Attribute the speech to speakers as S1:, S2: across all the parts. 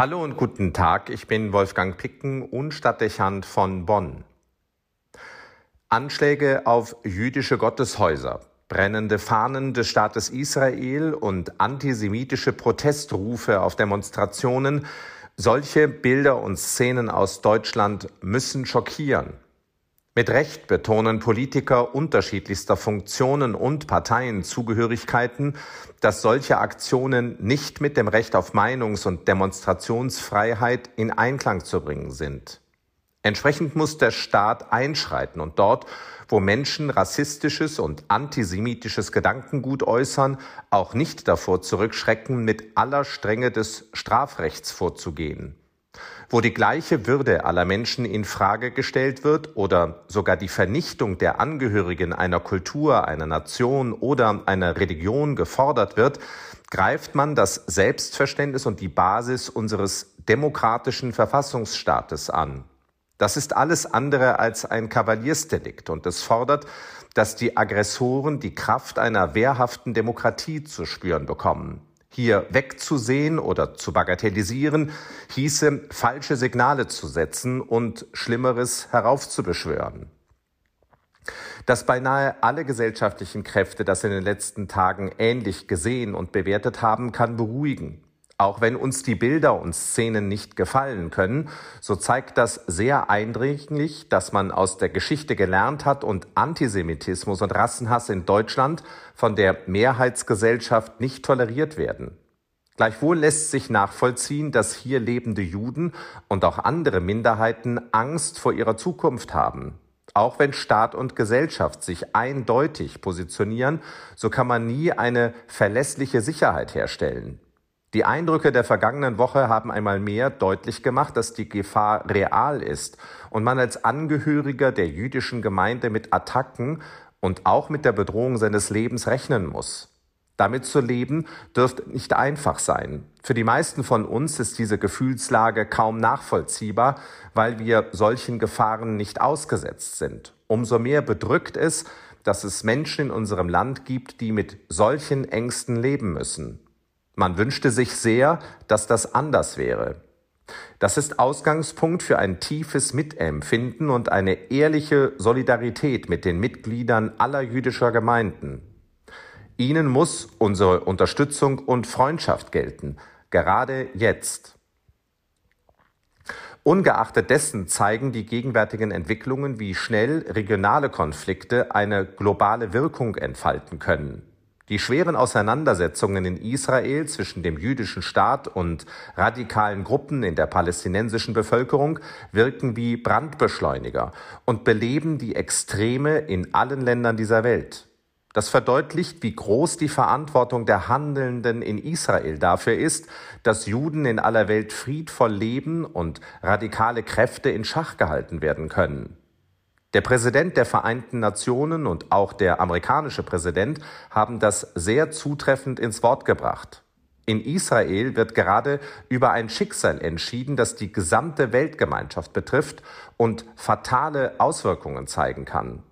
S1: Hallo und guten Tag, ich bin Wolfgang Picken und Stadtdechant von Bonn. Anschläge auf jüdische Gotteshäuser, brennende Fahnen des Staates Israel und antisemitische Protestrufe auf Demonstrationen, solche Bilder und Szenen aus Deutschland müssen schockieren. Mit Recht betonen Politiker unterschiedlichster Funktionen und Parteienzugehörigkeiten, dass solche Aktionen nicht mit dem Recht auf Meinungs- und Demonstrationsfreiheit in Einklang zu bringen sind. Entsprechend muss der Staat einschreiten und dort, wo Menschen rassistisches und antisemitisches Gedankengut äußern, auch nicht davor zurückschrecken, mit aller Strenge des Strafrechts vorzugehen wo die gleiche Würde aller Menschen in Frage gestellt wird oder sogar die Vernichtung der Angehörigen einer Kultur, einer Nation oder einer Religion gefordert wird, greift man das Selbstverständnis und die Basis unseres demokratischen Verfassungsstaates an. Das ist alles andere als ein Kavaliersdelikt und es fordert, dass die Aggressoren die Kraft einer wehrhaften Demokratie zu spüren bekommen. Hier wegzusehen oder zu bagatellisieren, hieße falsche Signale zu setzen und Schlimmeres heraufzubeschwören. Dass beinahe alle gesellschaftlichen Kräfte das in den letzten Tagen ähnlich gesehen und bewertet haben, kann beruhigen. Auch wenn uns die Bilder und Szenen nicht gefallen können, so zeigt das sehr eindringlich, dass man aus der Geschichte gelernt hat und Antisemitismus und Rassenhass in Deutschland von der Mehrheitsgesellschaft nicht toleriert werden. Gleichwohl lässt sich nachvollziehen, dass hier lebende Juden und auch andere Minderheiten Angst vor ihrer Zukunft haben. Auch wenn Staat und Gesellschaft sich eindeutig positionieren, so kann man nie eine verlässliche Sicherheit herstellen. Die Eindrücke der vergangenen Woche haben einmal mehr deutlich gemacht, dass die Gefahr real ist und man als Angehöriger der jüdischen Gemeinde mit Attacken und auch mit der Bedrohung seines Lebens rechnen muss. Damit zu leben dürfte nicht einfach sein. Für die meisten von uns ist diese Gefühlslage kaum nachvollziehbar, weil wir solchen Gefahren nicht ausgesetzt sind. Umso mehr bedrückt es, dass es Menschen in unserem Land gibt, die mit solchen Ängsten leben müssen. Man wünschte sich sehr, dass das anders wäre. Das ist Ausgangspunkt für ein tiefes Mitempfinden und eine ehrliche Solidarität mit den Mitgliedern aller jüdischer Gemeinden. Ihnen muss unsere Unterstützung und Freundschaft gelten, gerade jetzt. Ungeachtet dessen zeigen die gegenwärtigen Entwicklungen, wie schnell regionale Konflikte eine globale Wirkung entfalten können. Die schweren Auseinandersetzungen in Israel zwischen dem jüdischen Staat und radikalen Gruppen in der palästinensischen Bevölkerung wirken wie Brandbeschleuniger und beleben die Extreme in allen Ländern dieser Welt. Das verdeutlicht, wie groß die Verantwortung der Handelnden in Israel dafür ist, dass Juden in aller Welt friedvoll leben und radikale Kräfte in Schach gehalten werden können. Der Präsident der Vereinten Nationen und auch der amerikanische Präsident haben das sehr zutreffend ins Wort gebracht. In Israel wird gerade über ein Schicksal entschieden, das die gesamte Weltgemeinschaft betrifft und fatale Auswirkungen zeigen kann.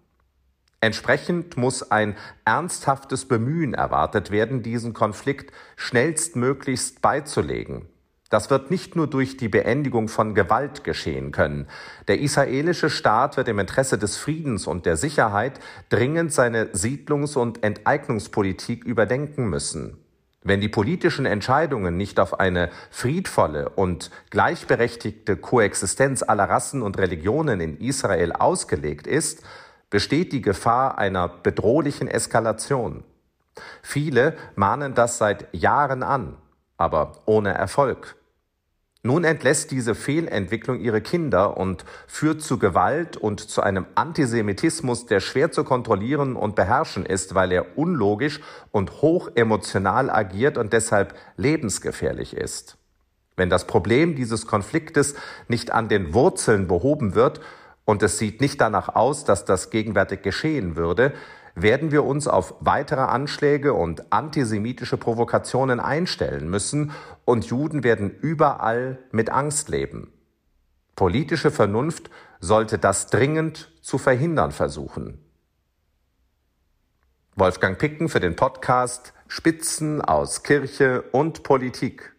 S1: Entsprechend muss ein ernsthaftes Bemühen erwartet werden, diesen Konflikt schnellstmöglichst beizulegen. Das wird nicht nur durch die Beendigung von Gewalt geschehen können. Der israelische Staat wird im Interesse des Friedens und der Sicherheit dringend seine Siedlungs- und Enteignungspolitik überdenken müssen. Wenn die politischen Entscheidungen nicht auf eine friedvolle und gleichberechtigte Koexistenz aller Rassen und Religionen in Israel ausgelegt ist, besteht die Gefahr einer bedrohlichen Eskalation. Viele mahnen das seit Jahren an, aber ohne Erfolg. Nun entlässt diese Fehlentwicklung ihre Kinder und führt zu Gewalt und zu einem Antisemitismus, der schwer zu kontrollieren und beherrschen ist, weil er unlogisch und hochemotional agiert und deshalb lebensgefährlich ist. Wenn das Problem dieses Konfliktes nicht an den Wurzeln behoben wird, und es sieht nicht danach aus, dass das gegenwärtig geschehen würde, werden wir uns auf weitere Anschläge und antisemitische Provokationen einstellen müssen und Juden werden überall mit Angst leben. Politische Vernunft sollte das dringend zu verhindern versuchen. Wolfgang Picken für den Podcast Spitzen aus Kirche und Politik.